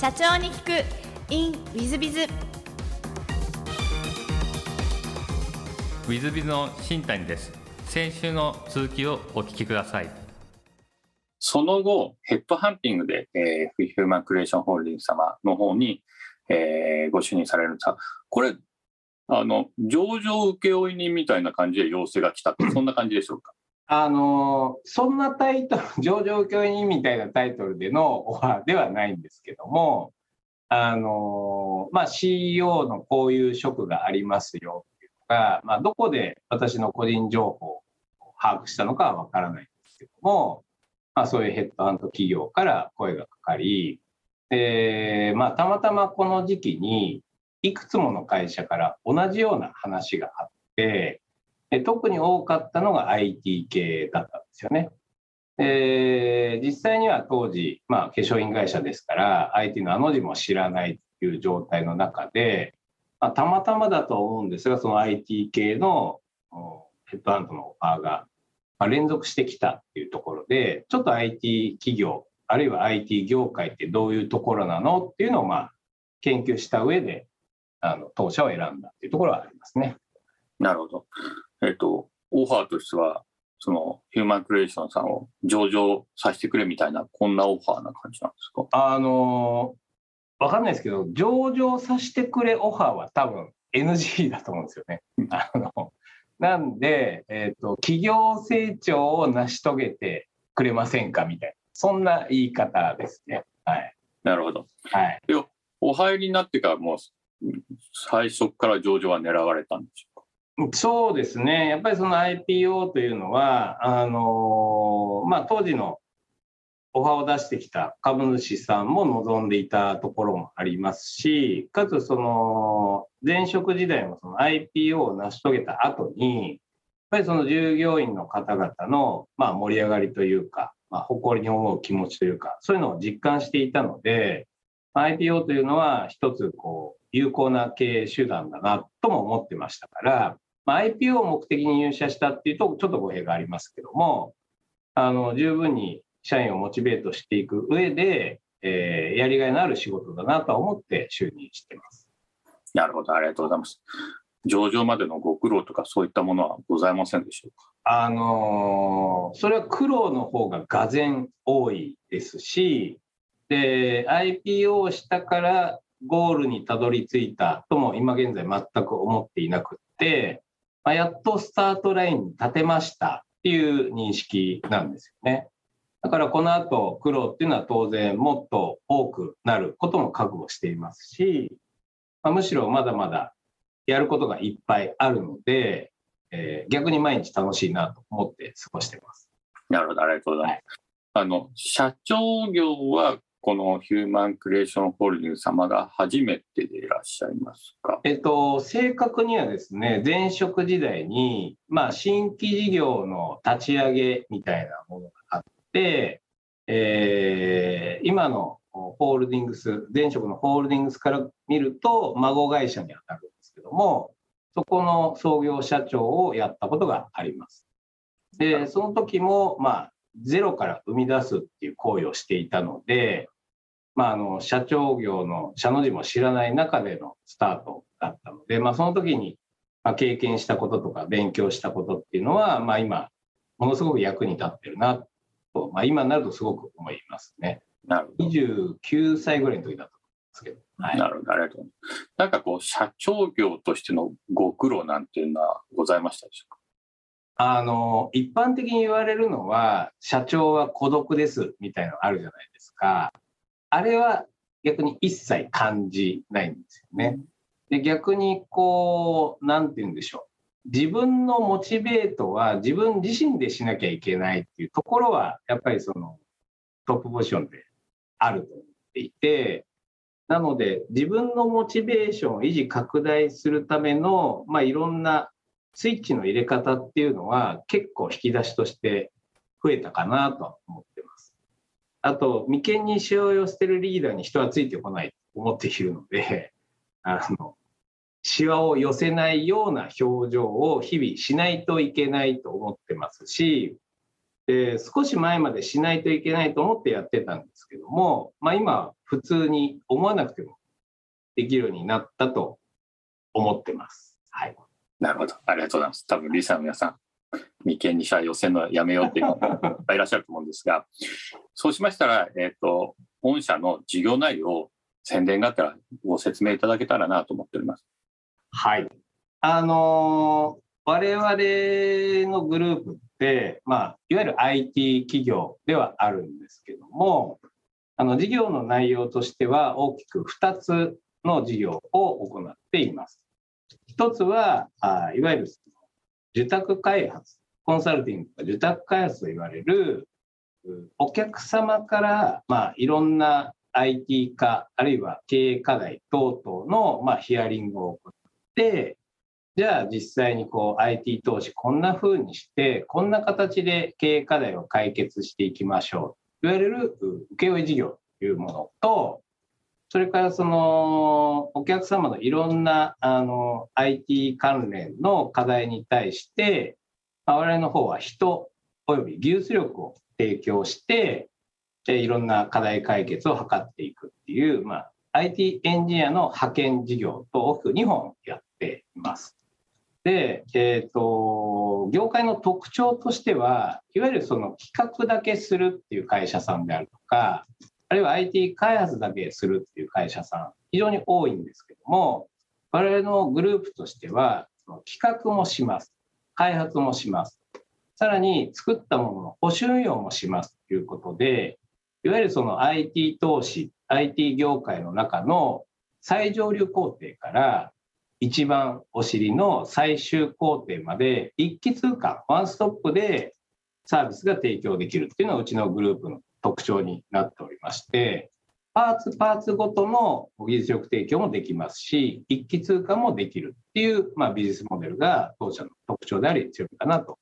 社長に聞く。In ウィズビズウィズビズの新谷です。先週の続きをお聞きください。その後ヘッドハンティングで、えー、ヒューマンクリエーションホールディングス様の方に、えー、ご就任される。んですがこれあの上場請負人みたいな感じで要請が来たってそんな感じでしょうか？あのそんなタイトル上場教員みたいなタイトルでのオファーではないんですけどもあの、まあ、CEO のこういう職がありますよっていうのが、まあ、どこで私の個人情報を把握したのかは分からないんですけども、まあ、そういうヘッドハント企業から声がかかりで、まあ、たまたまこの時期にいくつもの会社から同じような話があって特に多かったのが IT 系だったんですよね。えー、実際には当時、まあ、化粧品会社ですから IT のあの字も知らないという状態の中で、まあ、たまたまだと思うんですがその IT 系のヘッドハントのオファーが、まあ、連続してきたっていうところでちょっと IT 企業あるいは IT 業界ってどういうところなのっていうのをまあ研究した上であの当社を選んだっていうところはありますね。なるほど。えっ、と、オファーとしては、そのヒューマンクリエーションさんを上場させてくれみたいな、こんなオファーな感じなんですか？あのわかんないですけど、上場させてくれオファーは多分 NG だと思うんですよね。あのなんで、えーと、企業成長を成し遂げてくれませんかみたいな、そんな言い方ですね。はい、なるほど。はい、お入りになってからもう最初から上場は狙われたんでしそうですね、やっぱりその IPO というのは、あのまあ、当時のオファーを出してきた株主さんも望んでいたところもありますし、かつその前職時代もその IPO を成し遂げた後に、やっぱりその従業員の方々のまあ盛り上がりというか、まあ、誇りに思う気持ちというか、そういうのを実感していたので、IPO というのは一つこう有効な経営手段だなとも思ってましたから、まあ、IPO を目的に入社したっていうとちょっと語弊がありますけどもあの十分に社員をモチベートしていく上で、えー、やりがいのある仕事だなと思って就任しています。なるほどありがとうございます。上場までのご苦労とかそういったものはございませんでしょうか？あのー、それは苦労の方ががぜん多いですしで IPO したからゴールにたどり着いたとも今現在全く思っていなくってまあ、やっとスタートラインに立てましたっていう認識なんですよね。だからこの後苦労っていうのは当然もっと多くなることも覚悟していますし、まあ、むしろまだまだやることがいっぱいあるので、えー、逆に毎日楽しいなと思って過ごしてます。なるほど、ありがとうございます。はい、あの社長業はこのヒューマンクリエーションホールディングス様が初めてでいらっしゃいますか？えっと、正確にはですね、前職時代に、まあ、新規事業の立ち上げみたいなものがあって、えー、今のホールディングス、前職のホールディングスから見ると、孫会社に当たるんですけども、そこの創業社長をやったことがあります。で、その時も、まあ、ゼロから生み出すっていう行為をしていたので、まあ、あの社長業の社の字も知らない中でのスタートだったので、まあ、その時に経験したこととか勉強したことっていうのは、まあ、今ものすごく役に立ってるなと、まあ、今になるとすごく思いますね。なるほど29歳ぐらいの時だと思いますけど。はい、なるほど、ありがとうございます。なんかこう、社長業としてのご苦労なんていうのはございましたでしょうか？あの一般的に言われるのは社長は孤独ですみたいなのあるじゃないですか。あれは逆に一切感じないんですよね。で逆にこう何て言うんでしょう。自分のモチベートは自分自身でしなきゃいけないっていうところはやっぱりそのトップポジションであると思っていてなので自分のモチベーションを維持拡大するための、まあ、いろんなスイッチの入れ方っていうのは結構引き出しとして増えたかなと思ってます。あと、眉間にしわを寄せてるリーダーに人はついてこないと思っているので、あの、しわを寄せないような表情を日々しないといけないと思ってますし、で少し前までしないといけないと思ってやってたんですけども、まあ、今普通に思わなくてもできるようになったと思ってます。はい、なるほどありがとうございます。多分リサの皆さん眉間にしゃ寄せのやめようっていうの がいっぱいいらっしゃると思うんですがそうしましたら、えーと、御社の事業内容を宣伝があったらご説明いただけたらなと思っております。はいあのー我々のグループって、まあ、いわゆる IT 企業ではあるんですけども、あの事業の内容としては大きく2つの事業を行っています。1つは、あいわゆる受託開発、コンサルティングとか受託開発と言われる、お客様から、まあ、いろんな IT 化、あるいは経営課題等々の、まあ、ヒアリングを行って、じゃあ実際にこう IT 投資こんな風にしてこんな形で経営課題を解決していきましょういわれる請負事業というものとそれからそのお客様のいろんなあの IT 関連の課題に対して我々の方は人および技術力を提供していろんな課題解決を図っていくっていう、まあ、IT エンジニアの派遣事業と大きく2本やっています。で、えーと、業界の特徴としてはいわゆるその企画だけするっていう会社さんであるとかあるいは IT 開発だけするっていう会社さん非常に多いんですけども我々のグループとしては企画もします。開発もします。さらに作ったものの保守運用もしますということでいわゆるその IT 投資 IT 業界の中の最上流工程から一番お尻の最終工程まで一気通貫ワンストップでサービスが提供できるっていうのはうちのグループの特徴になっておりましてパーツパーツごとの技術力提供もできますし一気通貫もできるっていう、まあ、ビジネスモデルが当社の特徴であり強いかなと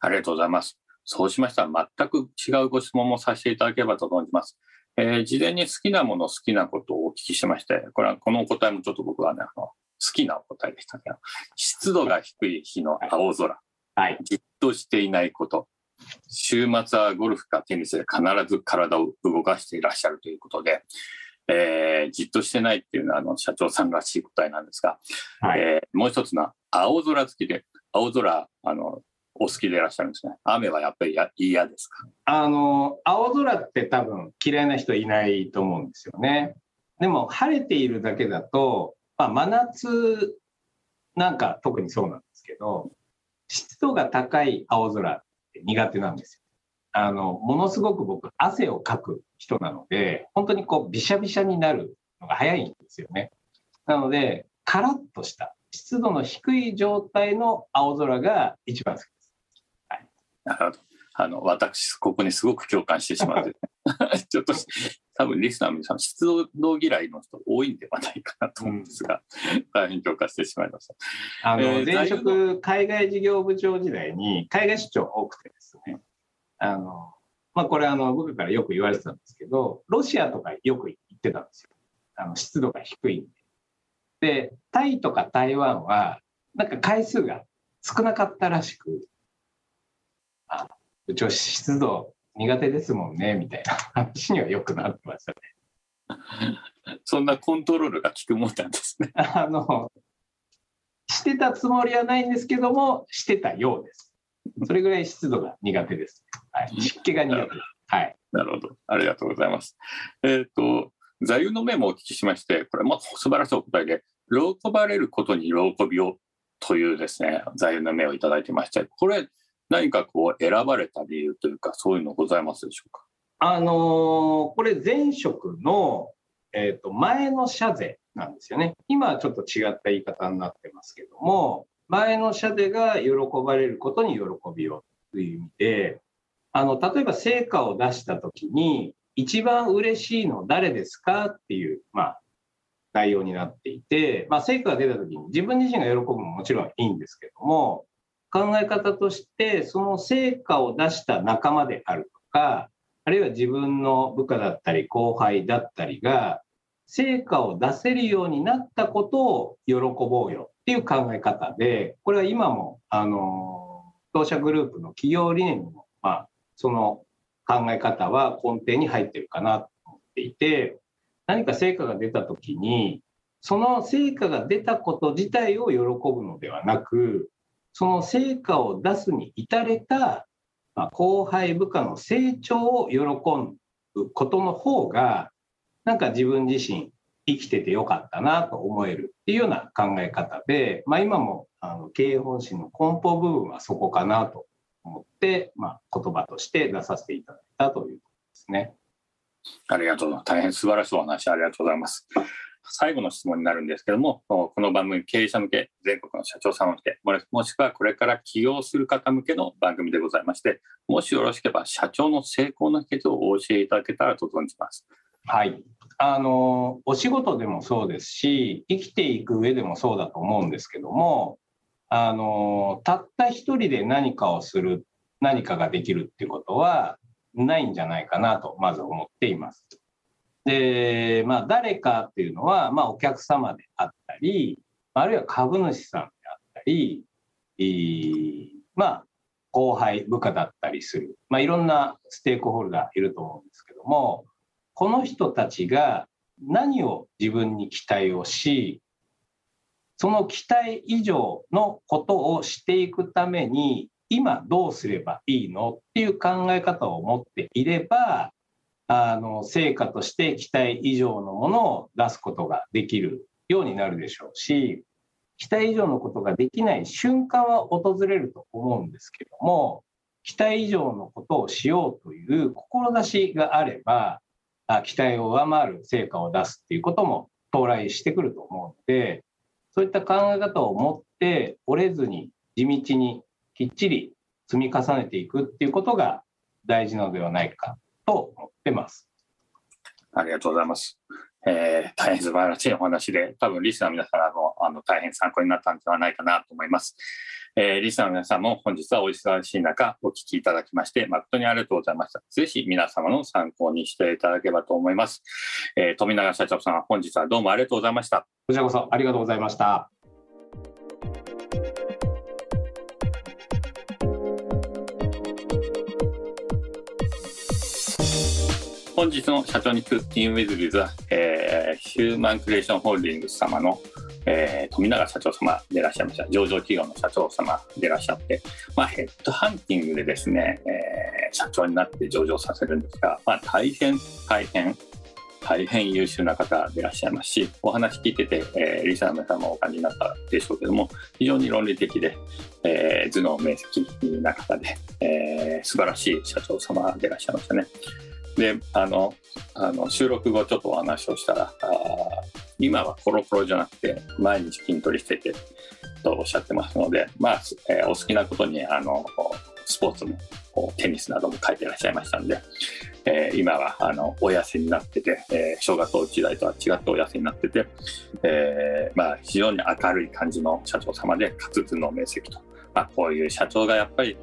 ありがとうございます。そうしましたら全く違うご質問もさせていただければと思います。えー、事前に好きなもの好きなことをお聞きしましてこれはこのお答えもちょっと僕はねあの好きなお答えでしたけど、湿度が低い日の青空、はい、じっとしていないこと、週末はゴルフかテニスで必ず体を動かしていらっしゃるということで、えー、じっとしてないっていうのはあの社長さんらしい答えなんですが、はい、えー、もう一つの青空好きで、青空、あの、お好きでいらっしゃるんですね。雨はやっぱり嫌ですか？あの、青空って多分嫌いな人いないと思うんですよね。でも晴れているだけだとまあ、真夏なんか特にそうなんですけど、湿度が高い青空って苦手なんですよ。あの、ものすごく僕、汗をかく人なので、本当にこう、びしゃびしゃになるのが早いんですよね。なので、カラッとした湿度の低い状態の青空が一番好きです。はい、なるほど。あの、私、ここにすごく共感してしまって、ちょっと、多分リスナーの皆さん、出動嫌いの人多いんではないかなと思うんですが、うん、大変共感してしまいました。あの、えー、前職、海外事業部長時代に、海外出張多くてですね、あの、まあ、これあの、僕からよく言われてたんですけど、ロシアとかよく行ってたんですよ。あの、湿度が低いんで。で、タイとか台湾は、なんか回数が少なかったらしく、あうちは湿度苦手ですもんねみたいな話にはよくなってましたね。そんなコントロールが効くもんなんですね。あのしてたつもりはないんですけどもしてたようです。それぐらい湿度が苦手です。はい、湿気が苦手です。はい。なるほど。ありがとうございます。えっ、ー、と、座右の銘もお聞きしまして、これも素晴らしいお答えで、喜ばれることに喜びをというですね、座右の銘をいただいてまして、これ、何かこう選ばれた理由というか、そういうのございますでしょうか？あのー、これ前職の、えーと、前の社税なんですよね。今はちょっと違った言い方になってますけども、前の社税が喜ばれることに喜びをという意味で、あの例えば成果を出したときに、一番嬉しいの誰ですかっていう、まあ、内容になっていて、まあ、成果が出たときに自分自身が喜ぶももちろんいいんですけども、考え方としてその成果を出した仲間であるとかあるいは自分の部下だったり後輩だったりが成果を出せるようになったことを喜ぼうよっていう考え方でこれは今もあの当社グループの企業理念にもまあ、その考え方は根底に入ってるかなと思っていて、何か成果が出たときに、その成果が出たこと自体を喜ぶのではなく、その成果を出すに至れた、ま、後輩部下の成長を喜ぶことの方が、なんか自分自身生きててよかったなと思えるっていうような考え方で、まあ、今もあの経営方針の根本部分はそこかなと思って、まあ、言葉として出させていただいたということですね。ありがとう。大変素晴らしいお話ありがとうございます。最後の質問になるんですけども、この番組、経営者向け、全国の社長さん向け、もしくはこれから起業する方向けの番組でございまして、もしよろしければ、社長の成功の秘訣をお教えいただけたらと存じます。はい。あの、お仕事でもそうですし、生きていく上でもそうだと思うんですけども、あの、たった一人で何かをする、何かができるっていうことはないんじゃないかなと、まず思っています。で、まあ、誰かっていうのは、まあ、お客様であったり、あるいは株主さんであったり、まあ、後輩、部下だったりする、まあ、いろんなステークホルダーいると思うんですけども、この人たちが何を自分に期待をし、その期待以上のことをしていくために、今どうすればいいのっていう考え方を持っていれば、あの、成果として期待以上のものを出すことができるようになるでしょうし、期待以上のことができない瞬間は訪れると思うんですけども、期待以上のことをしようという志があれば、期待を上回る成果を出すっていうことも到来してくると思うので、そういった考え方を持って折れずに地道にきっちり積み重ねていくっていうことが大事なのではないかと思ってます。ありがとうございます。えー、大変素晴らしいお話で、多分リスナーの皆様もあの大変参考になったんではないかなと思います。えー、リスナーの皆さんも本日はお忙しい中お聞きいただきまして誠にありがとうございました。ぜひ皆様の参考にしていただければと思います。えー、富永社長さん、本日はどうもありがとうございました。こちらこそありがとうございました。本日の社長に聞くティーンウィズビズは、えー、ヒューマンクリエーションホールディングス様の、えー、富永社長様でいらっしゃいました。上場企業の社長様でいらっしゃって、まあ、ヘッドハンティングでですね、えー、社長になって上場させるんですが、まあ、大変、大変、大変優秀な方でいらっしゃいますし、お話聞いてて、えー、リスナーの皆さんもお感じになったでしょうけども、非常に論理的で、えー、頭脳明晰な方で、えー、素晴らしい社長様でいらっしゃいましたね。であのあの収録後ちょっとお話をしたらあ今はコロコロじゃなくて毎日筋トレしててとおっしゃってますので、まあえー、お好きなことにあのスポーツもテニスなども書いてらっしゃいましたんで、えー、今はあのお痩せになってて、えー、小学校時代とは違ってお痩せになってて、えーまあ、非常に明るい感じの社長様でかつ頭脳明晰と、まあ、こういう社長がやっぱり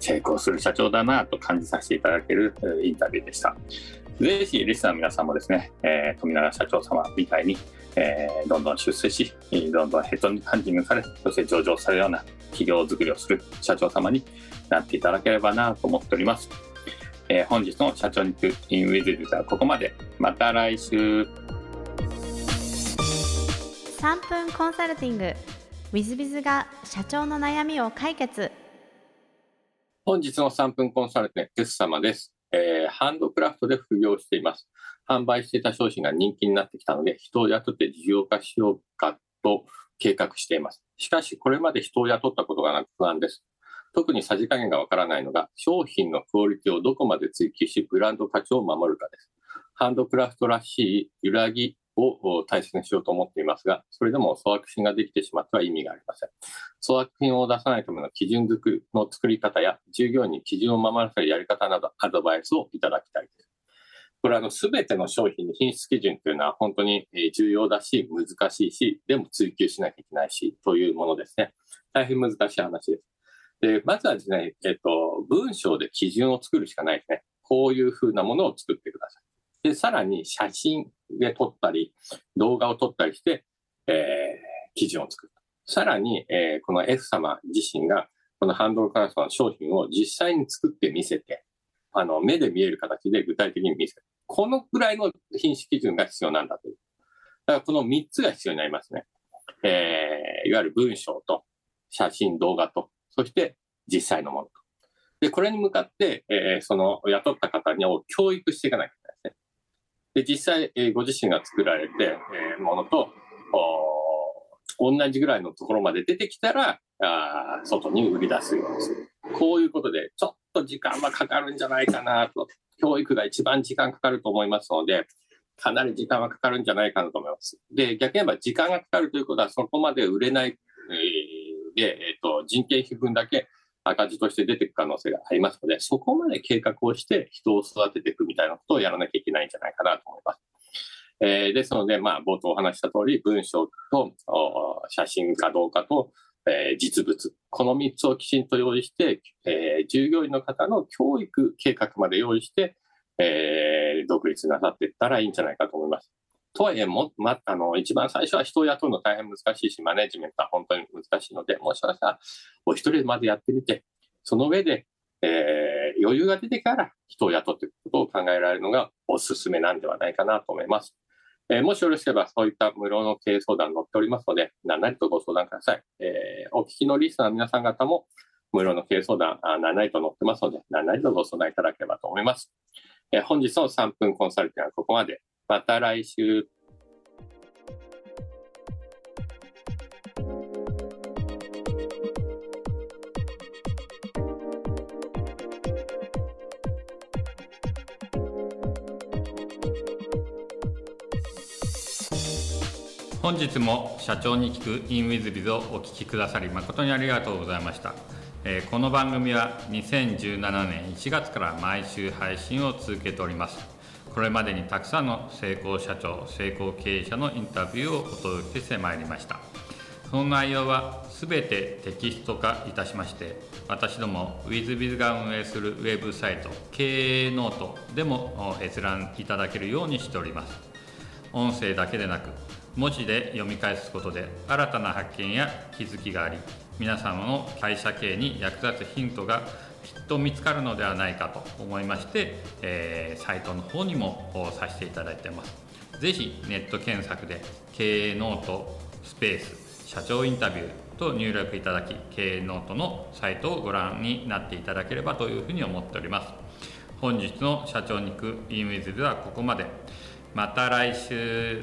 成功する社長だなと感じさせていただけるインタビューでした。ぜひリスナーの皆さんもですね、えー、富永社長様みたいに、えー、どんどん出世し、どんどんヘッドハンティングされ、そして上場されるような企業づくりをする社長様になっていただければなと思っております。えー、本日の社長に行くインウィズビズはここまで。また来週。3分コンサルティング w i z b i z が社長の悩みを解決本日の3分コンサルテント、テス様です。えー、ハンドクラフトで副業しています。販売していた商品が人気になってきたので、人を雇って事業化しようかと計画しています。しかし、これまで人を雇ったことがなく不安です。特にさじ加減がわからないのが、商品のクオリティをどこまで追求し、ブランド価値を守るかです。ハンドクラフトらしい揺らぎを大切にしようと思っていますが、それでも粗悪品ができてしまっては意味がありません。粗悪品を出さないための基準作りの作り方や、従業員に基準を守らせるやり方など、アドバイスをいただきたいです。これはあの、すべての商品の品質基準というのは本当に重要だし、難しいし、でも追求しなきゃいけないし、というものですね。大変難しい話です。で、まずはですね、えっと、文章で基準を作るしかないですね。こういうふうなものを作ってください。で、さらに写真で撮ったり、動画を撮ったりして、えー、記事を作る。さらに、えー、この F 様自身がこのハンドルカラスの商品を実際に作って見せて、あの、目で見える形で具体的に見せる。このぐらいの品質基準が必要なんだという。だからこの3つが必要になりますね。えー、いわゆる文章と、写真、動画と、そして実際のものと。で、これに向かって、えー、その雇った方にを教育していかないで。実際、えー、ご自身が作られて、えー、ものと、同じぐらいのところまで出てきたら、あ外に売り出すようにする。こういうことで、ちょっと時間はかかるんじゃないかなと。教育が一番時間かかると思いますので、かなり時間はかかるんじゃないかなと思います。で、逆に言えば時間がかかるということは、そこまで売れない、えー、で、えっ、ー、と、人件費分だけ赤字として出てく可能性がありますので、そこまで計画をして人を育てていくみたいなことをやらなきゃいけないんじゃないかなと思います。えー、ですので、まあ、冒頭お話した通り、文章と写真かどうかと、えー、実物、この3つをきちんと用意して、えー、従業員の方の教育計画まで用意して、えー、独立なさっていったらいいんじゃないかと思います。とはいえも、ま、あの、一番最初は人を雇うの大変難しいし、マネジメントは本当に難しいので、もしかしたら、お一人までやってみて、その上で、えー、余裕が出てから人を雇っていくことを考えられるのがおすすめなんではないかなと思います。えー、もしよろしければ、そういった無料の経営相談載っておりますので、何なりとご相談ください。えー、お聞きのリスナーの皆さん方も、無料の経営相談、何なりと載ってますので、何なりとご相談いただければと思います。えー、本日の3分コンサルティングはここまで。また来週。本日も社長に聞く in WithBiz をお聞きくださり誠にありがとうございました。えこの番組は2017年1月から毎週配信を続けておりますこれまでにたくさんの成功社長成功経営者のインタビューをお届けしてまいりました。その内容は全てテキスト化いたしまして私ども WithBiz が運営するウェブサイト経営ノートでも閲覧いただけるようにしております。音声だけでなく文字で読み返すことで新たな発見や気づきがあり皆様の会社経営に役立つヒントがきっと見つかるのではないかと思いまして、えー、サイトの方にもさせていただいてます。ぜひネット検索で経営ノートスペース社長インタビューと入力いただき経営ノートのサイトをご覧になっていただければというふうに思っております。本日の社長に行く e ムイズではここまで。また来週。